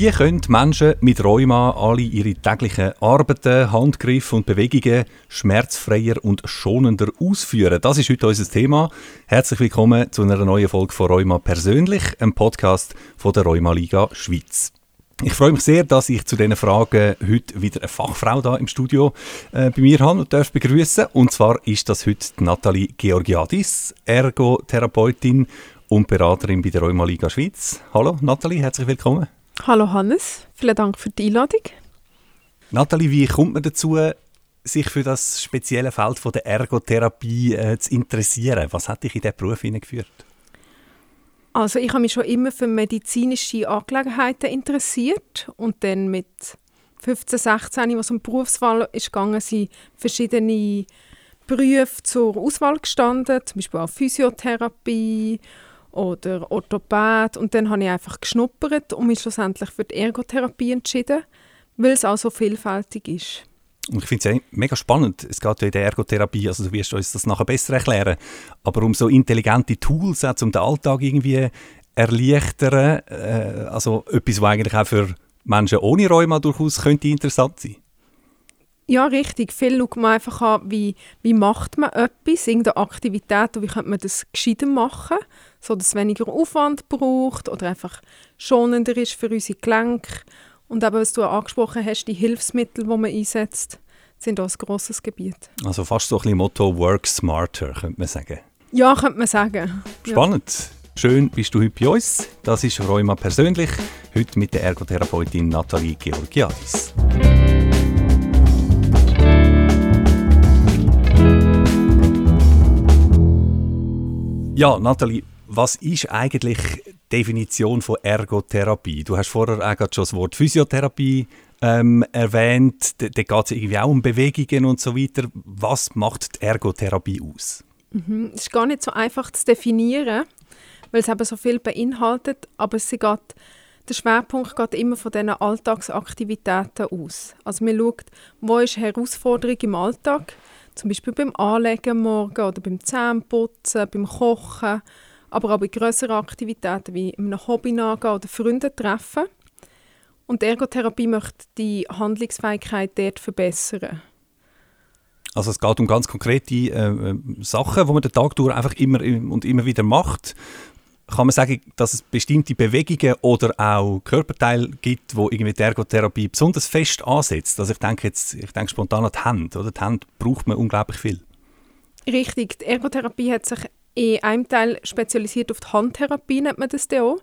Wie können Menschen mit Rheuma alle ihre täglichen Arbeiten, Handgriffe und Bewegungen schmerzfreier und schonender ausführen? Das ist heute unser Thema. Herzlich willkommen zu einer neuen Folge von Rheuma persönlich, einem Podcast von der Rheuma Liga Schweiz. Ich freue mich sehr, dass ich zu diesen Fragen heute wieder eine Fachfrau da im Studio äh, bei mir habe und darf begrüßen. Und zwar ist das heute Nathalie Georgiadis, Ergotherapeutin und Beraterin bei der Rheuma Liga Schweiz. Hallo Nathalie, herzlich willkommen. Hallo Hannes, vielen Dank für die Einladung. Nathalie, wie kommt man dazu, sich für das spezielle Feld von der Ergotherapie äh, zu interessieren? Was hat dich in diesen Beruf hineingeführt? Also ich habe mich schon immer für medizinische Angelegenheiten interessiert und dann mit 15, 16, was um Berufswahl ist gegangen, sind verschiedene Berufe zur Auswahl gestanden, zum Beispiel auch Physiotherapie oder Orthopäd. Und dann habe ich einfach geschnuppert und mich schlussendlich für die Ergotherapie entschieden, weil es auch so vielfältig ist. Und ich finde es mega spannend. Es geht ja in der Ergotherapie, also du wirst uns das nachher besser erklären, aber um so intelligente Tools, auch, um den Alltag irgendwie erleichtern, äh, also etwas, was eigentlich auch für Menschen ohne Rheuma durchaus könnte interessant sein ja, richtig. Viel schaut man einfach an, wie, wie macht man etwas, irgendeine Aktivität und wie könnte man das gescheiter machen, sodass es weniger Aufwand braucht oder einfach schonender ist für unsere Gelenke. Und eben, was du angesprochen hast, die Hilfsmittel, die man einsetzt, sind auch ein grosses Gebiet. Also fast so ein bisschen Motto «Work smarter», könnte man sagen. Ja, könnte man sagen. Spannend. Ja. Schön bist du heute bei uns. Das ist Rheuma persönlich, heute mit der Ergotherapeutin Nathalie Georgiadis. Ja, Nathalie, was ist eigentlich die Definition von Ergotherapie? Du hast vorher auch schon das Wort Physiotherapie ähm, erwähnt. Da, da geht es irgendwie auch um Bewegungen und so weiter. Was macht die Ergotherapie aus? Mhm. Es ist gar nicht so einfach zu definieren, weil es eben so viel beinhaltet, aber sie geht, der Schwerpunkt geht immer von diesen Alltagsaktivitäten aus. Also man schaut, wo ist Herausforderung im Alltag zum Beispiel beim Anlegen morgen oder beim Zähneputzen, beim Kochen, aber auch bei größeren Aktivitäten wie einem Hobby nachgehen oder Freunde treffen. Und die Ergotherapie möchte die Handlungsfähigkeit dort verbessern. Also es geht um ganz konkrete äh, Sachen, die man den Tag durch einfach immer und immer wieder macht, kann man sagen, dass es bestimmte Bewegungen oder auch Körperteile gibt, wo irgendwie die Ergotherapie besonders fest ansetzt. Also ich denke jetzt, ich denke spontan an die Hände, oder? Die Hände braucht man unglaublich viel. Richtig, die Ergotherapie hat sich in einem Teil spezialisiert auf die Handtherapie, nennt man das auch.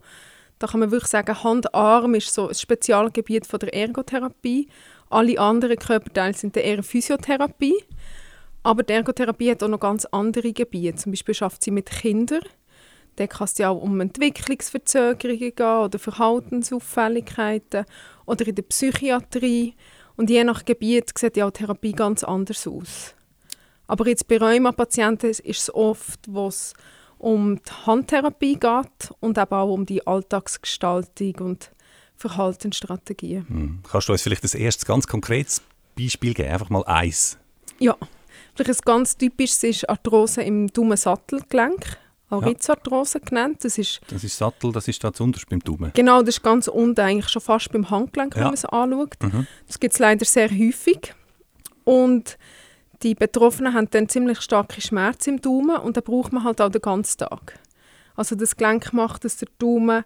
Da kann man wirklich sagen, Hand-Arm ist so ein Spezialgebiet von der Ergotherapie. Alle anderen Körperteile sind eher Physiotherapie. Aber die Ergotherapie hat auch noch ganz andere Gebiete. Zum Beispiel schafft sie mit Kindern dann kann es ja auch um Entwicklungsverzögerungen gehen oder Verhaltensauffälligkeiten oder in der Psychiatrie. Und je nach Gebiet sieht auch Therapie ganz anders aus. Aber jetzt bei Rheuma-Patienten ist es oft, wo es um die Handtherapie geht und eben auch um die Alltagsgestaltung und Verhaltensstrategien. Hm. Kannst du uns vielleicht ein erstes ganz konkretes Beispiel geben? Einfach mal eins. Ja, vielleicht ein ganz typisches ist Arthrose im dummen Sattelgelenk auch Ritzarthrose genannt. Das ist, das ist Sattel, das ist da zuunterst beim Daumen. Genau, das ist ganz unten, eigentlich schon fast beim Handgelenk, wenn man es anschaut. Mhm. Das gibt es leider sehr häufig. Und die Betroffenen haben dann ziemlich starke Schmerzen im Daumen und da braucht man halt auch den ganzen Tag. Also das Gelenk macht, dass der Daumen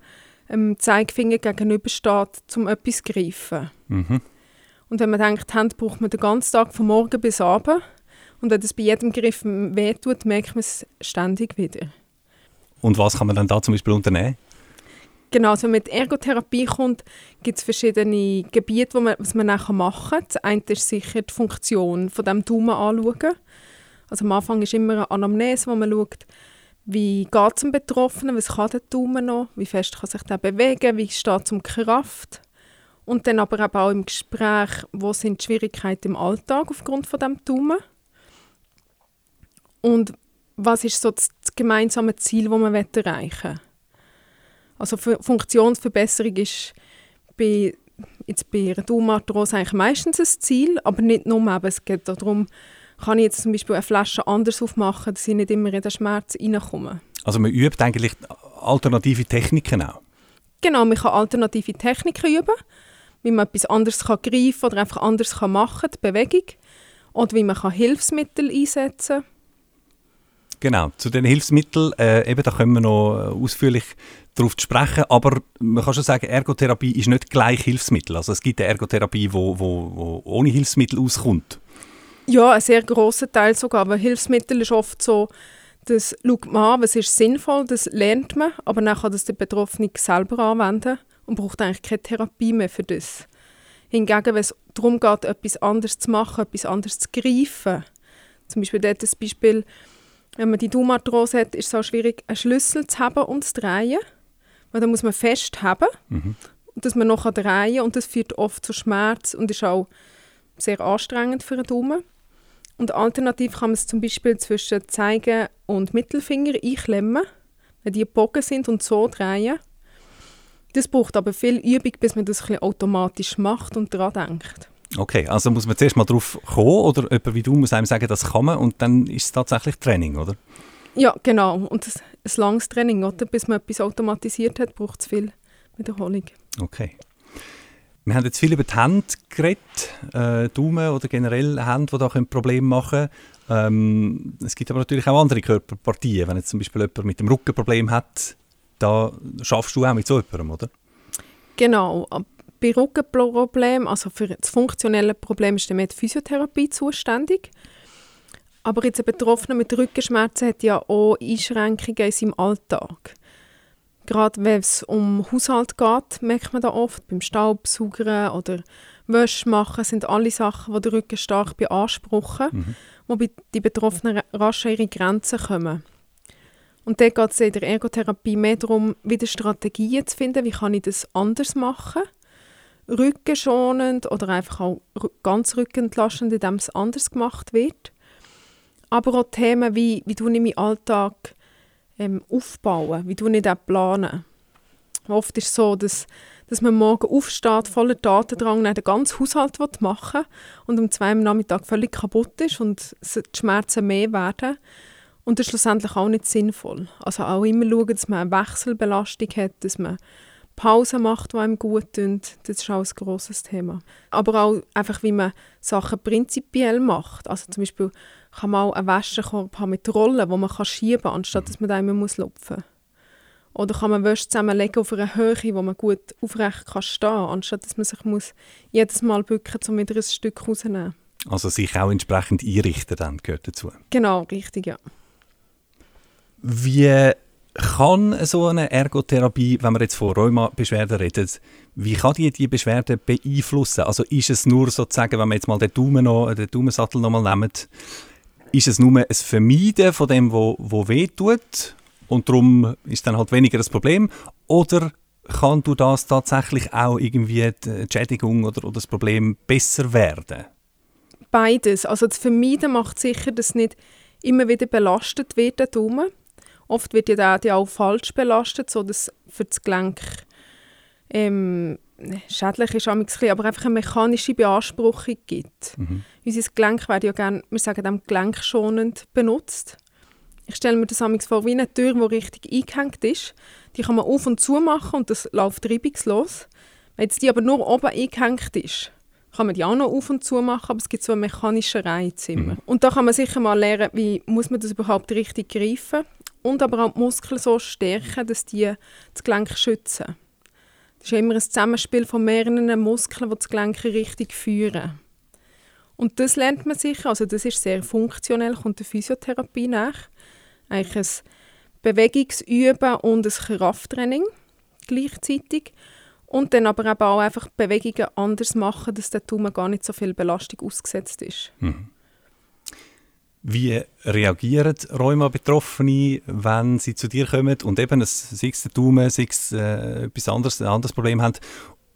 dem Zeigefinger gegenübersteht, um etwas zu greifen. Mhm. Und wenn man denkt, Hand braucht man den ganzen Tag, von morgen bis abend, und wenn das bei jedem Griff wehtut, merkt man es ständig wieder. Und was kann man dann da zum Beispiel unternehmen? Genau, also mit Ergotherapie kommt, gibt es verschiedene Gebiete, wo man, was man nachher machen kann. Das eine ist sicher die Funktion von dem Daumen anschauen. Also am Anfang ist immer eine Anamnese, wo man schaut, wie geht es dem Betroffenen, was kann der Daumen noch, wie fest kann sich der bewegen, wie steht es um Kraft. Und dann aber auch im Gespräch, wo sind die Schwierigkeiten im Alltag aufgrund von dem Daumen. Und was ist so das, gemeinsame Ziel, das man erreichen will. Also Funktionsverbesserung ist bei, jetzt bei einer Daumenarthrose eigentlich meistens ein Ziel, aber nicht nur. Eben, es geht darum, kann ich jetzt zum Beispiel eine Flasche anders aufmachen, dass ich nicht immer in den Schmerz reinkomme. Also man übt eigentlich alternative Techniken auch? Genau, man kann alternative Techniken üben, wie man etwas anderes kann greifen oder einfach anders kann machen die Bewegung. Oder wie man kann Hilfsmittel einsetzen kann. Genau, zu den Hilfsmitteln, äh, eben, da können wir noch äh, ausführlich darauf sprechen, aber man kann schon sagen, Ergotherapie ist nicht gleich Hilfsmittel. Also es gibt eine Ergotherapie, die wo, wo, wo ohne Hilfsmittel auskommt. Ja, ein sehr grosser Teil sogar, aber Hilfsmittel ist oft so, das schaut man an, was ist sinnvoll, das lernt man, aber dann kann das der Betroffene selber anwenden und braucht eigentlich keine Therapie mehr für das. Hingegen, wenn es darum geht, etwas anderes zu machen, etwas anderes zu greifen, zum Beispiel dort das Beispiel, wenn man die Daumenarthrose hat, ist es auch schwierig, einen Schlüssel zu haben und zu drehen. Weil da muss man festhaben, mhm. dass man noch drehen kann. Und das führt oft zu Schmerz und ist auch sehr anstrengend für den Daumen. Und alternativ kann man es zum Beispiel zwischen Zeigen und Mittelfinger einklemmen, wenn die gebogen sind und so drehen. Das braucht aber viel Übung, bis man das automatisch macht und daran denkt. Okay, also muss man zuerst mal drauf kommen oder jemand wie du muss einem sagen, das kann man und dann ist es tatsächlich Training, oder? Ja, genau. Und ein, langes Training, oder? bis man etwas automatisiert hat, braucht es viel Wiederholung. Okay. Wir haben jetzt viel über die Hände geredet, äh, Daumen oder generell Hände, die da Probleme machen können. Ähm, es gibt aber natürlich auch andere Körperpartien. Wenn jetzt zum Beispiel jemand mit dem Rückenproblem hat, da schaffst du auch mit so jemandem, oder? Genau. Bei Rückenproblemen, also für das funktionelle Problem, ist die Physiotherapie zuständig. Aber jetzt ein Betroffener mit Rückenschmerzen hat ja auch Einschränkungen in seinem Alltag. Gerade wenn es um Haushalt geht, merkt man da oft, beim Staubsaugern oder Wäsche machen, sind alle Sachen, die den Rücken stark beanspruchen, mhm. wobei die Betroffenen rasch an ihre Grenzen kommen. Und dann geht es in der Ergotherapie mehr darum, wieder Strategien zu finden, wie kann ich das anders machen. Rückenschonend oder einfach auch ganz rückenentlastend, indem es anders gemacht wird. Aber auch Themen wie, wie du in meinen Alltag ähm, aufbauen, wie du nicht auch planen. Oft ist es so, dass, dass man morgen aufsteht, voller Datendrang, den ganzen Haushalt machen will und um zwei am Nachmittag völlig kaputt ist und die Schmerzen mehr werden. Und das ist schlussendlich auch nicht sinnvoll. Also auch immer schauen, dass man eine Wechselbelastung hat, dass man Pausen macht, die einem gut tun. Das ist auch ein grosses Thema. Aber auch einfach, wie man Sachen prinzipiell macht. Also zum Beispiel kann man auch einen Wäschekorb haben mit Rollen, wo man kann schieben kann, anstatt dass man da immer muss lupfen muss. Oder kann man Wäsche zusammenlegen auf einer Höhe, wo man gut aufrecht kann stehen kann, anstatt dass man sich muss jedes Mal bücken muss, um wieder ein Stück rauszunehmen. Also sich auch entsprechend einrichten dann gehört dazu? Genau, richtig, ja. Wie kann so eine Ergotherapie, wenn wir jetzt von Rheuma-Beschwerden reden, wie kann die die Beschwerden beeinflussen? Also ist es nur sozusagen, wenn wir jetzt mal den, Daumen noch, den Daumensattel nochmal nehmen, ist es nur ein Vermeiden von dem, wo, wo weh tut und darum ist dann halt weniger das Problem? Oder kann du das tatsächlich auch irgendwie die Schädigung oder, oder das Problem besser werden? Beides. Also das Vermeiden macht sicher, dass nicht immer wieder belastet wird, der Daumen. Oft wird ja der auch falsch belastet, sodass für das Gelenk ähm, schädlich ist, aber einfach eine mechanische Beanspruchung gibt. Mhm. Unser Gelenk wird ja gerne, wir sagen dem gelenkschonend benutzt. Ich stelle mir das vor wie eine Tür, die richtig eingehängt ist. Die kann man auf und zu machen und das läuft reibungslos. Wenn jetzt die aber nur oben eingehängt ist, kann man die auch noch auf und zu machen, aber es gibt so einen mechanischen Reiz immer. Mhm. Und da kann man sicher mal lernen, wie muss man das überhaupt richtig greifen und aber auch die Muskeln so stärken, dass die das Gelenk schützen. Das ist immer ein Zusammenspiel von mehreren Muskeln, die das Gelenk richtig führen. Und das lernt man sicher, also das ist sehr funktionell, kommt der Physiotherapie nach. Eigentlich ein Bewegungsüben und ein Krafttraining gleichzeitig. Und dann aber auch einfach Bewegungen anders machen, dass der Daumen gar nicht so viel Belastung ausgesetzt ist. Mhm. Wie reagieren Rheuma-Betroffene, wenn sie zu dir kommen und eben, sei es der Daumen, sei äh, etwas anderes, ein anderes Problem haben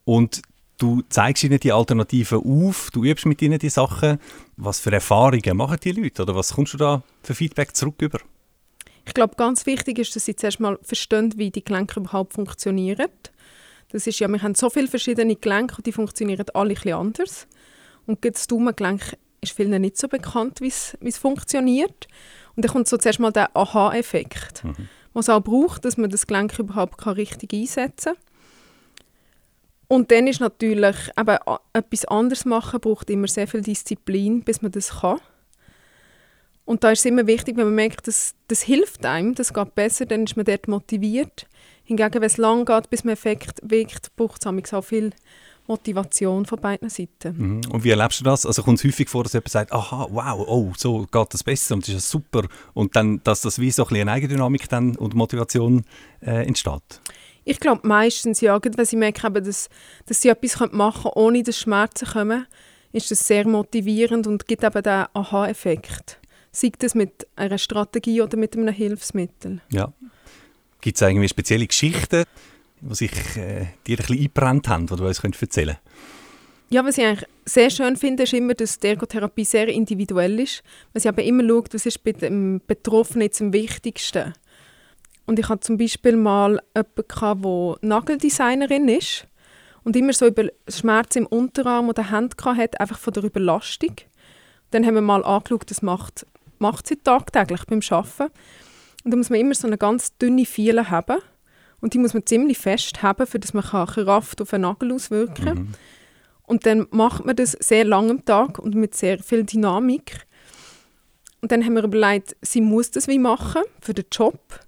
und du zeigst ihnen die Alternativen auf, du übst mit ihnen die Sachen. Was für Erfahrungen machen die Leute oder was kommst du da für Feedback zurück über? Ich glaube, ganz wichtig ist, dass sie zuerst mal verstehen, wie die Gelenke überhaupt funktionieren. Das ist ja, wir haben so viele verschiedene Gelenke und die funktionieren alle ein anders. Und das Daumengelenk ist vielen nicht so bekannt, wie es funktioniert. Und dann kommt so zuerst mal der Aha-Effekt, mhm. was es auch braucht, dass man das Gelenk überhaupt richtig einsetzen kann. Und dann ist natürlich, eben, etwas anderes machen braucht immer sehr viel Disziplin, bis man das kann. Und da ist es immer wichtig, wenn man merkt, dass das hilft einem, das geht besser, dann ist man dort motiviert. Hingegen, wenn es lang geht, bis man Effekt wirkt, braucht es auch viel Motivation von beiden Seiten. Mhm. Und wie erlebst du das? Also kommt es häufig vor, dass jemand sagt, aha, wow, oh, so geht das besser und das ist super. Und dann, dass das wie so ein bisschen eine Eigendynamik dann und Motivation äh, entsteht? Ich glaube meistens ja, wenn sie merken, dass, dass sie etwas machen können, ohne dass Schmerzen kommen, ist das sehr motivierend und gibt eben den Aha-Effekt. Sei das mit einer Strategie oder mit einem Hilfsmittel. Ja. Gibt es irgendwie spezielle Geschichten, die sich äh, dir ein bisschen eingebrannt haben, die du uns erzählen könntest? Ja, was ich eigentlich sehr schön finde, ist immer, dass die Ergotherapie sehr individuell ist. Was ich aber immer schaue, was ist bei dem Betroffenen jetzt am wichtigsten. Und ich hatte zum Beispiel mal jemanden, der Nageldesignerin ist und immer so über Schmerzen im Unterarm oder Hand hatte, einfach von der Überlastung. Dann haben wir mal angeschaut, das macht, macht sie tagtäglich beim Arbeiten. Und da muss man immer so eine ganz dünne Fiele haben. Und die muss man ziemlich fest haben, damit man Kraft auf den Nagel auswirken kann. Mhm. Und dann macht man das sehr lang am Tag und mit sehr viel Dynamik. Und dann haben wir überlegt, sie muss das wie machen für den Job.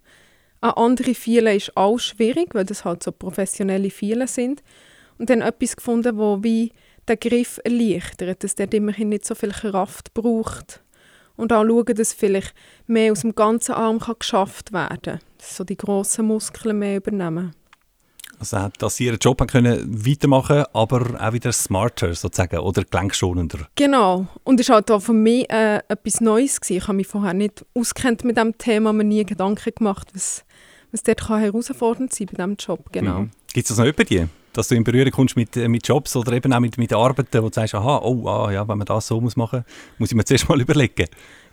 An andere Fielen ist auch schwierig, weil das halt so professionelle Fielen sind. Und dann etwas gefunden, wo wie den Griff erleichtert, dass der immerhin nicht so viel Kraft braucht. Und auch schauen, dass vielleicht mehr aus dem ganzen Arm kann geschafft werden kann. So die grossen Muskeln mehr übernehmen. Also, dass sie ihren Job können weitermachen aber auch wieder smarter sozusagen oder gelenkschonender. Genau. Und es war halt auch für mich äh, etwas Neues. Gewesen. Ich habe mich vorher nicht auskennt mit diesem Thema, mir nie Gedanken gemacht, was, was dort kann herausfordernd sein bei diesem Job. Genau. Mhm. Gibt es das noch über dir? Dass du in Berührung kommst mit, äh, mit Jobs oder eben auch mit, mit Arbeiten, wo du sagst, aha, oh, ah, ja, wenn man das so muss machen muss, muss ich mir zuerst mal überlegen.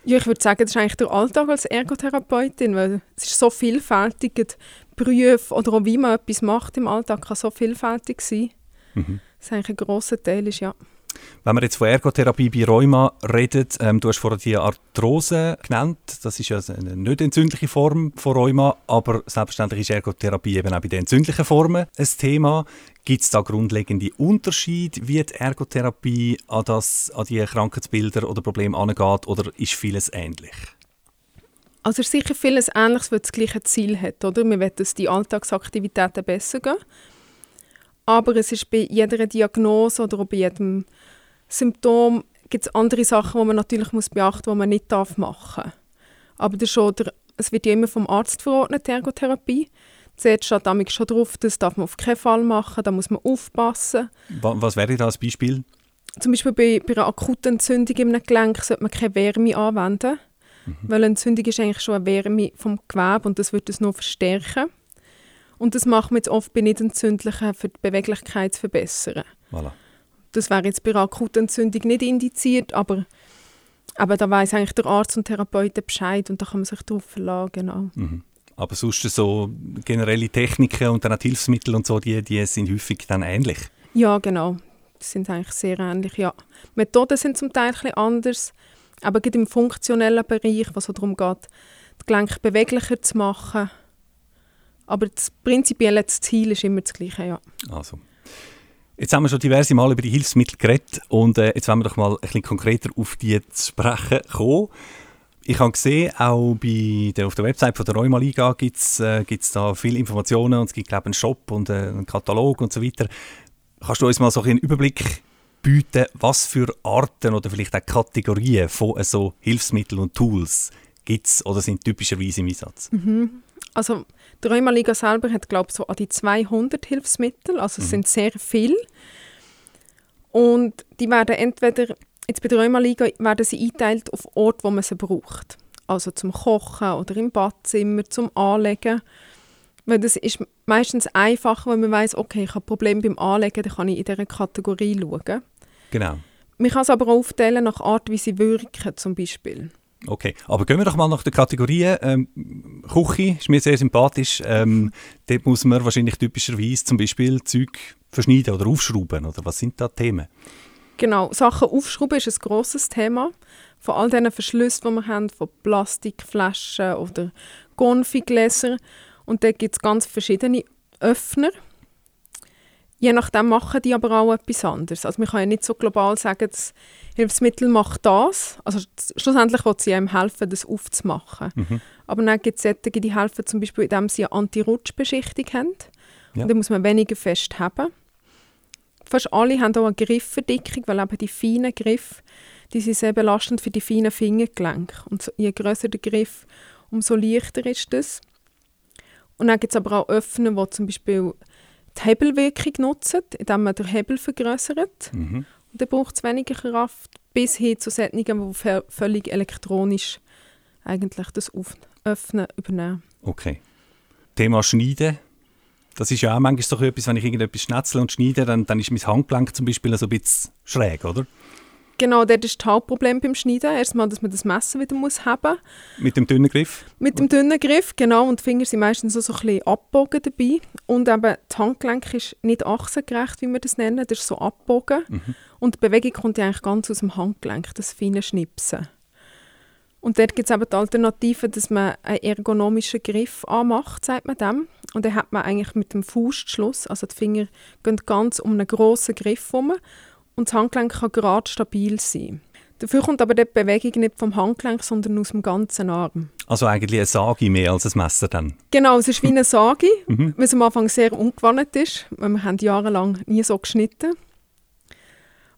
Ja, ich würde sagen, das ist eigentlich der Alltag als Ergotherapeutin, weil es ist so vielfältig, Berufe oder auch wie man etwas macht im Alltag kann so vielfältig sein. Mhm. Das ist eigentlich ein grosser Teil, ist, ja. Wenn wir jetzt von Ergotherapie bei Rheuma reden, ähm, du hast vorhin die Arthrose genannt, das ist ja eine nicht entzündliche Form von Rheuma, aber selbstverständlich ist Ergotherapie eben auch bei den entzündlichen Formen ein Thema. Gibt es da grundlegende Unterschiede, wie die Ergotherapie an, das, an die Krankheitsbilder oder Probleme angeht, oder ist vieles ähnlich? Also ist sicher vieles Ähnliches, weil es das gleiche Ziel hat. Oder? Wir wollen, dass die Alltagsaktivitäten besser gehen. Aber es ist bei jeder Diagnose oder bei jedem Symptom gibt es andere Sachen, die man natürlich muss beachten muss, die man nicht machen darf. Aber das schon der, es wird ja immer vom Arzt verordnet, die Ergotherapie. Zuerst steht damit schon drauf, das darf man auf keinen Fall machen, da muss man aufpassen. Was wäre da als Beispiel? Zum Beispiel bei, bei einer akuten Entzündung im Gelenk sollte man keine Wärme anwenden, mhm. weil eine Entzündung ist eigentlich schon eine Wärme vom Gewebe und das wird es noch verstärken. Und das macht man jetzt oft bei nicht entzündlichen, für die Beweglichkeit zu verbessern. Voilà. Das wäre jetzt bei einer akuten Entzündung nicht indiziert, aber, aber da weiß eigentlich der Arzt und Therapeut Bescheid und da kann man sich darauf verlassen. Genau. Mhm. Aber sonst so generelle Techniken und dann auch Hilfsmittel und so, die, die sind häufig dann ähnlich? Ja, genau. Die sind eigentlich sehr ähnlich, ja. Methoden sind zum Teil ein anders, aber gerade im funktionellen Bereich, was es darum geht, die Gelenke beweglicher zu machen, aber das prinzipielle Ziel ist immer das gleiche, ja. Also. Jetzt haben wir schon diverse Mal über die Hilfsmittel geredet und äh, jetzt wollen wir doch mal ein bisschen konkreter auf die zu sprechen kommen. Ich habe gesehen, auch bei der, auf der Website von der Rheuma Liga gibt es äh, da viele Informationen und es gibt glaube einen Shop und äh, einen Katalog und so weiter. Kannst du uns mal so einen Überblick bieten, was für Arten oder vielleicht auch Kategorien von so Hilfsmitteln und Tools gibt es oder sind typischerweise im Einsatz? Mhm. Also die Rheumaliga selber hat, glaube ich, so an die 200 Hilfsmittel, also es mhm. sind sehr viele. Und die werden entweder, jetzt bei der Rheumaliga werden sie eingeteilt auf Orte, wo man sie braucht. Also zum Kochen oder im Badzimmer, zum Anlegen. Weil das ist meistens einfacher, wenn man weiß, okay, ich habe Probleme beim Anlegen, dann kann ich in dieser Kategorie schauen. Genau. Man kann es aber auch aufteilen nach Art, wie sie wirken, zum Beispiel. Okay, aber gehen wir doch mal nach den Kategorien. Ähm, Küche ist mir sehr sympathisch. Ähm, dort muss man wahrscheinlich typischerweise zum Beispiel Zeug verschneiden oder aufschrauben. Oder was sind da Themen? Genau, Sachen aufschrauben ist ein grosses Thema. Von all diesen Verschlüssen, die wir haben, von Plastikflaschen oder Konfigläser. Und da gibt es ganz verschiedene Öffner. je nachdem machen die aber auch etwas anderes. Also man kann ja nicht so global sagen, das Hilfsmittel macht das. Also schlussendlich will sie einem helfen, das aufzumachen. Mhm. Aber dann gibt es solche, die helfen zum Beispiel, indem sie eine Anti-Rutsch-Beschichtung haben. Ja. Und dann muss man weniger fest haben. Fast alle haben auch eine Griffverdickung, weil eben die feinen Griffe, die sind sehr belastend für die feinen Fingergelenke. Und je grösser der Griff, umso leichter ist das. Und dann gibt es aber auch Öffner, die zum Beispiel die Hebelwirkung nutzen, indem man den Hebel vergrößert. Mhm. Und dann braucht es weniger Kraft, bis hin zu solchen, die völlig elektronisch eigentlich das Öffnen übernehmen. Okay. Thema Schneiden. Das ist ja auch manchmal so etwas, wenn ich irgendetwas schnetzle und schneide, dann, dann ist mein Handgelenk zum Beispiel so ein bisschen schräg, oder? Genau, das ist das Hauptproblem beim Schneiden. Erstmal, dass man das Messer wieder muss haben Mit dem dünnen Griff? Mit dem dünnen Griff, genau. Und die Finger sind meistens so, so ein bisschen abgebogen dabei. Und eben das Handgelenk ist nicht achsengerecht, wie wir das nennen. Das ist so abgebogen. Mhm. Und die Bewegung kommt ja eigentlich ganz aus dem Handgelenk, das feine Schnipsen. Und dort gibt es eben die Alternative, dass man einen ergonomischen Griff anmacht, sagt man dem. Und dann hat man eigentlich mit dem Fußschluss, also die Finger gehen ganz um einen grossen Griff herum und das Handgelenk kann gerade stabil sein. Dafür kommt aber die Bewegung nicht vom Handgelenk, sondern aus dem ganzen Arm. Also eigentlich eine Sagi mehr als ein Messer dann? Genau, es ist wie eine Sagi, mhm. es am Anfang sehr ungewohnt ist. Wir haben jahrelang nie so geschnitten.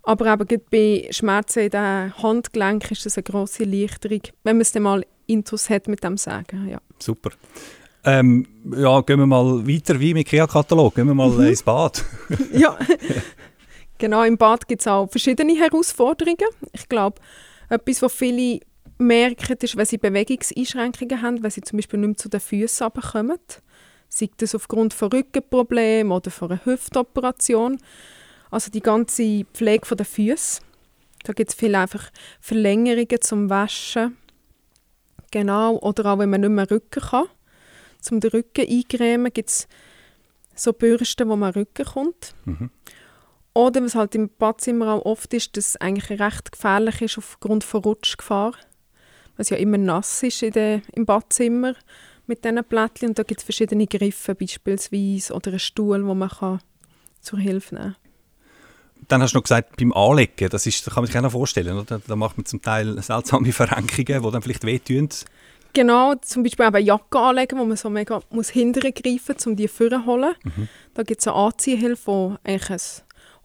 Aber eben bei Schmerzen in den Handgelenk ist das eine grosse Erleichterung, wenn man es dann mal intus hat mit dem Sagen. Ja. Super. Ähm, ja, gehen wir mal weiter wie im IKEA-Katalog. Gehen wir mal mhm. ins Bad. ja, Genau, im Bad gibt es auch verschiedene Herausforderungen. Ich glaube, etwas, was viele merken, ist, wenn sie Bewegungseinschränkungen haben, wenn sie zum Beispiel nicht mehr zu den Füßen runterkommen. Sei das aufgrund von Rückenproblemen oder von einer Hüftoperation. Also die ganze Pflege der Füße. Da gibt es viele einfach Verlängerungen zum Waschen. Genau. Oder auch, wenn man nicht mehr Rücken kann. Zum den Rücken eingrämen gibt es so Bürsten, wo man Rücken kommt. Mhm. Oder was halt im Badzimmer auch oft ist, dass es eigentlich recht gefährlich ist aufgrund von Rutschgefahr. Weil es ja immer nass ist in der, im Badzimmer mit diesen Plättchen. Und da gibt es verschiedene Griffe beispielsweise oder einen Stuhl, wo man kann zur Hilfe nehmen kann. Dann hast du noch gesagt, beim Anlegen, das, ist, das kann man sich auch noch vorstellen, oder? da macht man zum Teil seltsame Verrenkungen, die dann vielleicht wehtun. Genau, zum Beispiel eben Jacke anlegen, wo man so mega muss hinterher greifen muss, um die zu holen. Mhm. Da gibt es eine Anziehhilfe, die eigentlich ein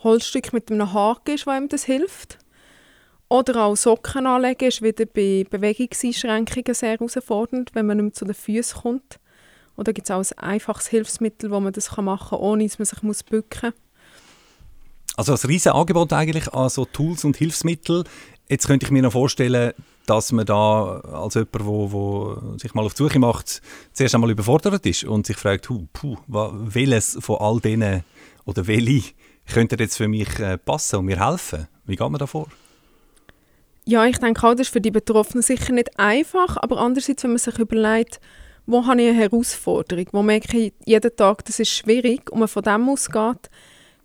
Holzstück mit einem Haken ist, was ihm das hilft. Oder auch Socken anlegen ist wieder bei Bewegungseinschränkungen sehr herausfordernd, wenn man nicht mehr zu den Füßen kommt. Oder gibt es auch ein einfaches Hilfsmittel, wo man das machen kann, ohne dass man sich muss bücken muss. Also ein riesiges Angebot eigentlich an so Tools und Hilfsmittel. Jetzt könnte ich mir noch vorstellen, dass man da als jemand, der wo, wo sich mal auf die Suche macht, zuerst einmal überfordert ist und sich fragt, puh, welches von all denen oder welche könnte jetzt für mich äh, passen und mir helfen? Wie geht man da vor? Ja, ich denke auch, das ist für die Betroffenen sicher nicht einfach, aber andererseits, wenn man sich überlegt, wo habe ich eine Herausforderung, wo merke ich jeden Tag, das ist schwierig und man von dem ausgeht,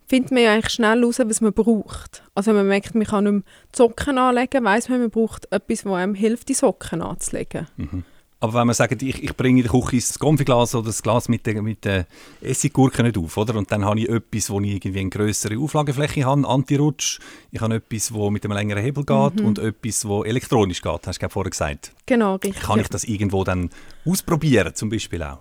findet man ja eigentlich schnell heraus, was man braucht. Also wenn man merkt, man kann nicht mehr die Socken anlegen, weiß man, man braucht etwas, das einem hilft, die Socken anzulegen. Mhm. Aber wenn man sagt, ich, ich bringe in der Küche das Konfiglas oder das Glas mit den mit der Essiggurken nicht auf, oder? Und dann habe ich etwas, wo ich irgendwie eine größere Auflagefläche habe, Anti-Rutsch. Ich habe etwas, wo mit einem längeren Hebel geht mhm. und etwas, wo elektronisch geht, hast du vorher gesagt. Genau, richtig. Kann ich das irgendwo dann ausprobieren, zum Beispiel auch?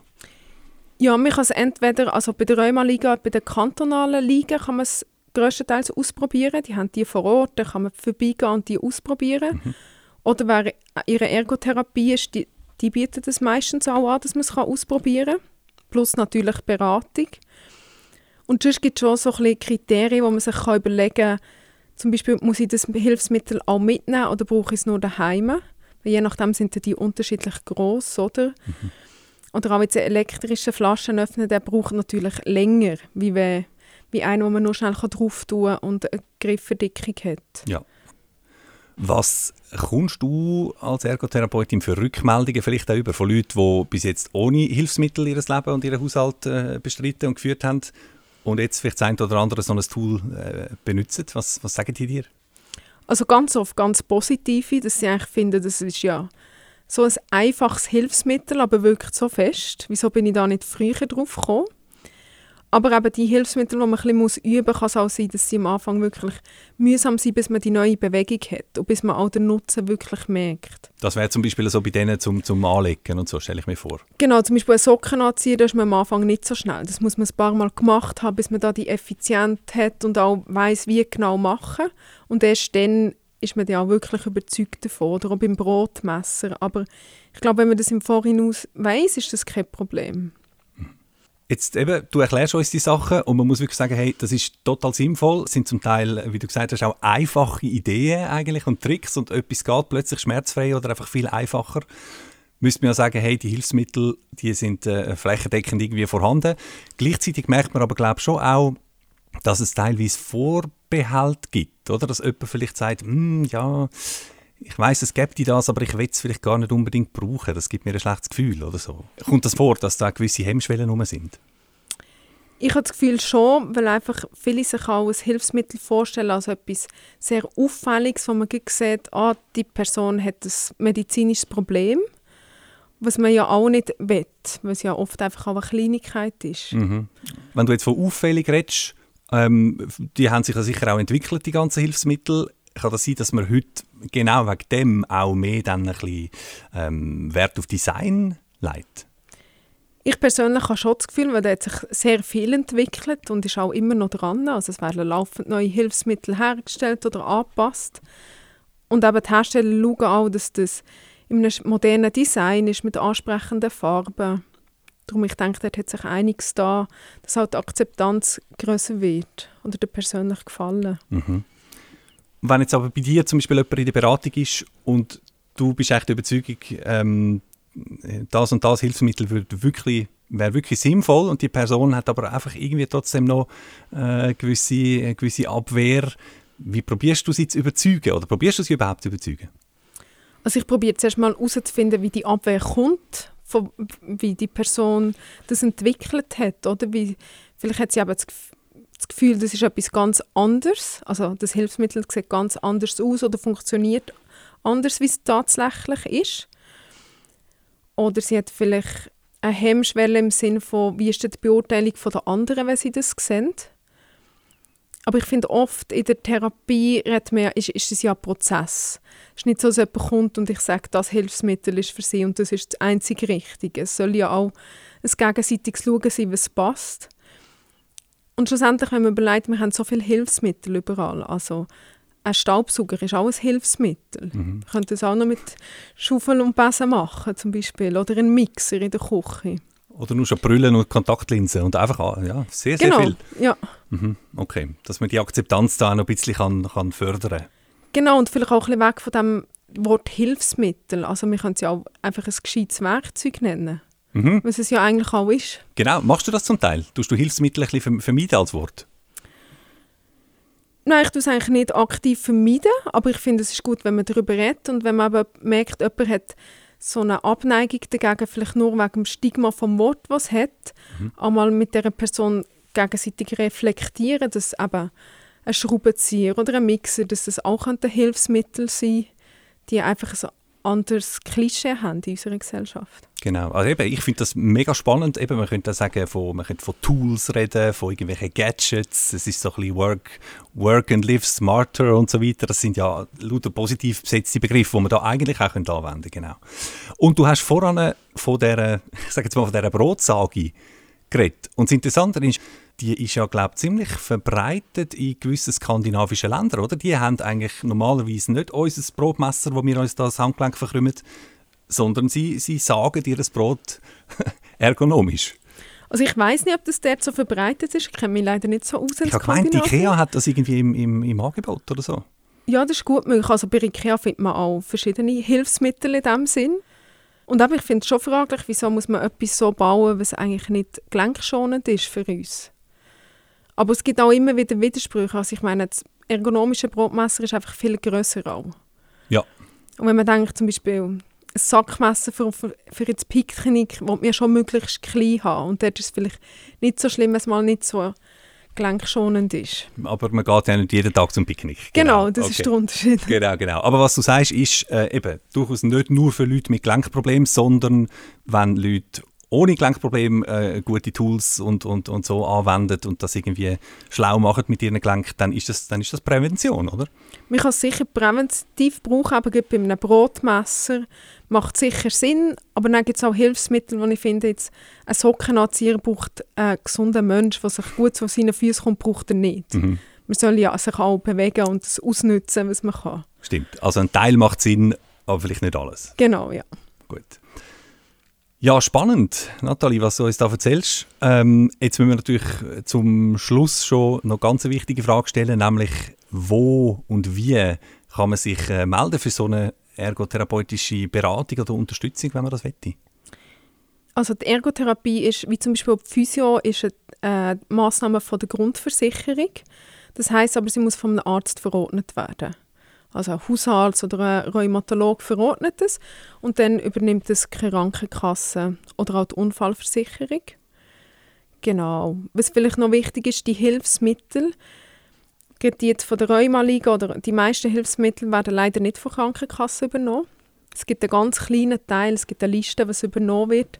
Ja, man kann es entweder, also bei der Rheuma-Liga, bei der kantonalen Liga kann man es größtenteils ausprobieren. Die haben die vor Ort, da kann man vorbeigehen und die ausprobieren. Mhm. Oder wer ihre Ergotherapie ist, die die bieten das meistens auch an, dass man es ausprobieren kann. Plus natürlich Beratung. Und sonst gibt es schon so ein Kriterien, wo man sich kann überlegen kann, zum Beispiel, muss ich das Hilfsmittel auch mitnehmen oder brauche ich es nur daheim? Weil je nachdem sind die unterschiedlich groß, oder? Mhm. Oder auch jetzt elektrische Flaschen öffnen, der braucht natürlich länger, wie, wenn, wie einen, wo man nur schnell drauf tun kann und eine Griffverdickung hat. Ja. Was kommst du als Ergotherapeutin für Rückmeldungen vielleicht auch über von Leuten, die bis jetzt ohne Hilfsmittel ihr Leben und ihren Haushalt äh, bestritten und geführt haben und jetzt vielleicht das ein oder andere so ein Tool äh, benutzen? Was, was sagen die dir? Also ganz oft ganz positive, dass sie eigentlich finden, das ist ja so ein einfaches Hilfsmittel, aber wirkt so fest. Wieso bin ich da nicht früher drauf gekommen? Aber eben die Hilfsmittel, die man ein bisschen üben muss, kann es auch sein, dass sie am Anfang wirklich mühsam sind, bis man die neue Bewegung hat und bis man auch den Nutzen wirklich merkt. Das wäre zum Beispiel so bei denen zum, zum Anlegen und so, stelle ich mir vor. Genau, zum Beispiel Socken anziehen, da ist man am Anfang nicht so schnell. Das muss man ein paar Mal gemacht haben, bis man da die Effizienz hat und auch weiß, wie genau machen. Und erst dann ist man ja auch wirklich überzeugt davon, oder auch beim Brotmesser. Aber ich glaube, wenn man das im Voraus weiß, ist das kein Problem. Jetzt eben, du erklärst uns die Sachen und man muss wirklich sagen, hey, das ist total sinnvoll. Es sind zum Teil, wie du gesagt hast, auch einfache Ideen eigentlich und Tricks und etwas geht plötzlich schmerzfrei oder einfach viel einfacher. Müsste man ja sagen, hey, die Hilfsmittel, die sind äh, flächendeckend irgendwie vorhanden. Gleichzeitig merkt man aber, glaube ich, schon auch, dass es teilweise Vorbehalt gibt, oder? Dass jemand vielleicht sagt, hm, ja, ich weiß, es gibt das, aber ich will es vielleicht gar nicht unbedingt brauchen. Das gibt mir ein schlechtes Gefühl oder so. Kommt das vor, dass da gewisse Hemmschwellen rum sind? Ich habe das Gefühl schon, weil einfach viele sich auch ein Hilfsmittel vorstellen als etwas sehr Auffälliges, wo man sieht, ah, die Person hat ein medizinisches Problem, was man ja auch nicht will, weil es ja oft einfach auch eine Kleinigkeit ist. Mhm. Wenn du jetzt von auffällig redest, ähm, die haben sich ja sicher auch entwickelt, die ganzen Hilfsmittel kann das sein, dass man heute genau wegen dem auch mehr dann ein bisschen ähm, Wert auf Design legt? Ich persönlich habe schon das Gefühl, weil da hat sich sehr viel entwickelt und ist auch immer noch dran. Also es werden laufend neue Hilfsmittel hergestellt oder angepasst. Und eben die Hersteller schauen auch, dass das in einem modernen Design ist mit ansprechenden Farben. Darum, ich denke, dort hat sich einiges da, dass halt die Akzeptanz größer wird oder der persönlich gefallen. Mhm. Wenn jetzt aber bei dir zum Beispiel jemand in der Beratung ist und du bist echt der Überzeugung, ähm, das und das Hilfsmittel würde wirklich, wäre wirklich sinnvoll und die Person hat aber einfach irgendwie trotzdem noch äh, gewisse, eine gewisse Abwehr. Wie probierst du sie zu überzeugen oder probierst du sie überhaupt zu überzeugen? Also ich probiere zuerst mal herauszufinden, wie die Abwehr kommt, von, wie die Person das entwickelt hat. Oder? Wie, vielleicht hat sie Gefühl, das Gefühl, das ist etwas ganz anderes. Also das Hilfsmittel sieht ganz anders aus oder funktioniert anders, wie es tatsächlich ist. Oder sie hat vielleicht eine Hemmschwelle im Sinne von, wie ist die Beurteilung der anderen, wenn sie das sehen. Aber ich finde, oft in der Therapie redet man, ist, ist es ja ein Prozess. Es ist nicht so, dass jemand kommt und ich sage, das Hilfsmittel ist für sie und das ist das einzige Richtige. Es soll ja auch ein gegenseitiges Schauen sein, was passt. Und schlussendlich, wenn man überlegt, wir haben so viele Hilfsmittel überall, also ein Staubsauger ist auch ein Hilfsmittel. Mhm. Man könnte das auch noch mit Schaufel und Besen machen, zum Beispiel. Oder ein Mixer in der Küche. Oder nur schon Brüllen und Kontaktlinsen und einfach, ja, sehr, sehr genau, viel. ja. Mhm, okay, dass man die Akzeptanz da noch ein bisschen kann, kann fördern. Genau, und vielleicht auch ein bisschen weg von dem Wort Hilfsmittel. Also wir können es ja auch einfach ein gescheites Werkzeug nennen. Mhm. Was es ja eigentlich auch ist. Genau. Machst du das zum Teil? Tust du Hilfsmittel ein bisschen vermeiden als Wort? Nein, ich tue es eigentlich nicht aktiv vermeiden, aber ich finde, es ist gut, wenn man darüber redet und wenn man aber merkt, jemand hat so eine Abneigung dagegen, vielleicht nur wegen dem Stigma vom Wort, was hat, mhm. einmal mit der Person gegenseitig reflektieren, dass eben ein Schraubenzieher oder ein Mixer, dass das auch ein Hilfsmittel sein die einfach so anderes Klischee haben in unserer Gesellschaft. Genau, also eben, ich finde das mega spannend. Eben, man könnte sagen, von, man könnte von Tools reden, von irgendwelchen Gadgets. Es ist so ein bisschen Work, Work and Live Smarter und so weiter. Das sind ja lauter positiv besetzte Begriffe, die man da eigentlich auch anwenden könnte. Genau. Und du hast voran von der, ich sage jetzt mal, von dieser Brotsage geredet. Und das Interessante ist, die ist ja, glaube ich, ziemlich verbreitet in gewissen skandinavischen Ländern, oder? Die haben eigentlich normalerweise nicht unser Brotmesser, wo wir uns das Handgelenk verkrümmen, sondern sie, sie sagen ihr Brot ergonomisch. Also ich weiß nicht, ob das dort so verbreitet ist. Ich kenne mich leider nicht so aus Ich habe gemeint, Ikea hat das irgendwie im, im, im Angebot oder so. Ja, das ist gut möglich. Also bei Ikea findet man auch verschiedene Hilfsmittel in diesem Sinn. Und aber ich finde es schon fraglich, wieso muss man etwas so bauen, was eigentlich nicht gelenkschonend ist für uns. Aber es gibt auch immer wieder Widersprüche. Also ich meine, das ergonomische Brotmesser ist einfach viel grösser auch. Ja. Und wenn man denkt, zum Beispiel ein Sackmesser für, für, für das Picknick, will man schon möglichst klein haben. Und dort ist es vielleicht nicht so schlimm, wenn es mal nicht so gelenkschonend ist. Aber man geht ja nicht jeden Tag zum Picknick. Genau, genau das okay. ist der Unterschied. Genau, genau. Aber was du sagst, ist äh, eben durchaus nicht nur für Leute mit Gelenkproblemen, sondern wenn Leute ohne Gelenkproblem äh, gute Tools und, und, und so anwendet und das irgendwie schlau macht mit ihren Gelenken, dann ist das, dann ist das Prävention, oder? Man kann es sicher präventiv brauchen, aber bei einem Brotmesser macht sicher Sinn, aber dann gibt es auch Hilfsmittel, wo ich finde, jetzt ein Sockenanzieher braucht ein gesunder Mensch, der sich gut zu seinen Füßen kommt, braucht er nicht. Mhm. Man soll ja sich auch bewegen und das ausnutzen, was man kann. Stimmt, also ein Teil macht Sinn, aber vielleicht nicht alles. Genau, ja. Gut. Ja, spannend, Nathalie, was du uns da erzählst. Ähm, jetzt müssen wir natürlich zum Schluss schon noch ganz eine wichtige Frage stellen, nämlich wo und wie kann man sich äh, melden für so eine ergotherapeutische Beratung oder Unterstützung, wenn man das wette? Also die Ergotherapie ist, wie zum Beispiel die Physio, ist eine äh, Massnahme von der Grundversicherung. Das heißt aber, sie muss einem Arzt verordnet werden. Also ein Hausarzt oder ein Rheumatolog verordnet es und dann übernimmt es die Krankenkasse oder auch die Unfallversicherung. Genau. Was vielleicht noch wichtig ist, die Hilfsmittel, die jetzt von der Rheuma liegen oder die meisten Hilfsmittel werden leider nicht von Krankenkasse übernommen. Es gibt einen ganz kleinen Teil, es gibt eine Liste, was übernommen wird,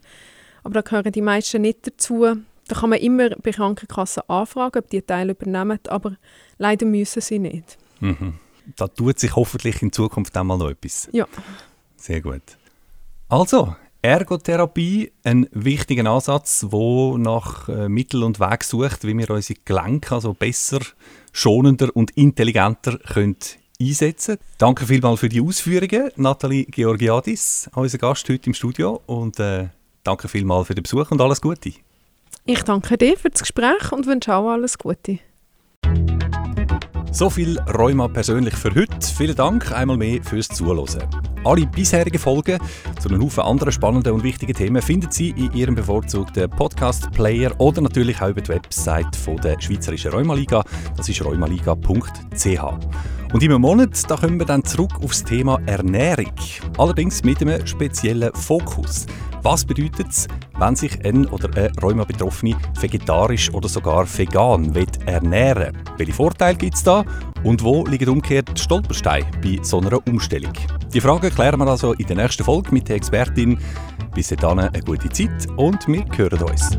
aber da gehören die meisten nicht dazu. Da kann man immer bei Krankenkassen anfragen, ob die Teile übernehmen, aber leider müssen sie nicht. Mhm da tut sich hoffentlich in Zukunft einmal noch etwas. Ja. Sehr gut. Also, Ergotherapie, ein wichtiger Ansatz, wo nach äh, Mittel und Weg sucht, wie wir unsere Gelenke also besser, schonender und intelligenter können einsetzen Danke vielmals für die Ausführungen, Nathalie Georgiadis, unser Gast heute im Studio. Und äh, danke vielmals für den Besuch und alles Gute. Ich danke dir für das Gespräch und wünsche auch alles Gute. So viel Rheuma persönlich für heute. Vielen Dank einmal mehr fürs Zuhören. Alle bisherigen Folgen zu einem Haufen anderen spannenden und wichtigen Themen finden Sie in Ihrem bevorzugten Podcast-Player oder natürlich auch über die Website von der Schweizerischen Rheumaliga. Das ist rheumaliga.ch. Und im Monat da kommen wir dann zurück aufs Thema Ernährung. Allerdings mit einem speziellen Fokus. Was bedeutet es, wenn sich ein oder eine Rheuma-Betroffene vegetarisch oder sogar vegan ernähren will? Welche Vorteile gibt es da? Und wo liegen umgekehrt Stolpersteine bei so einer Umstellung? Die Fragen klären wir also in der nächsten Folge mit der Expertin. Bis dahin eine gute Zeit und wir hören uns.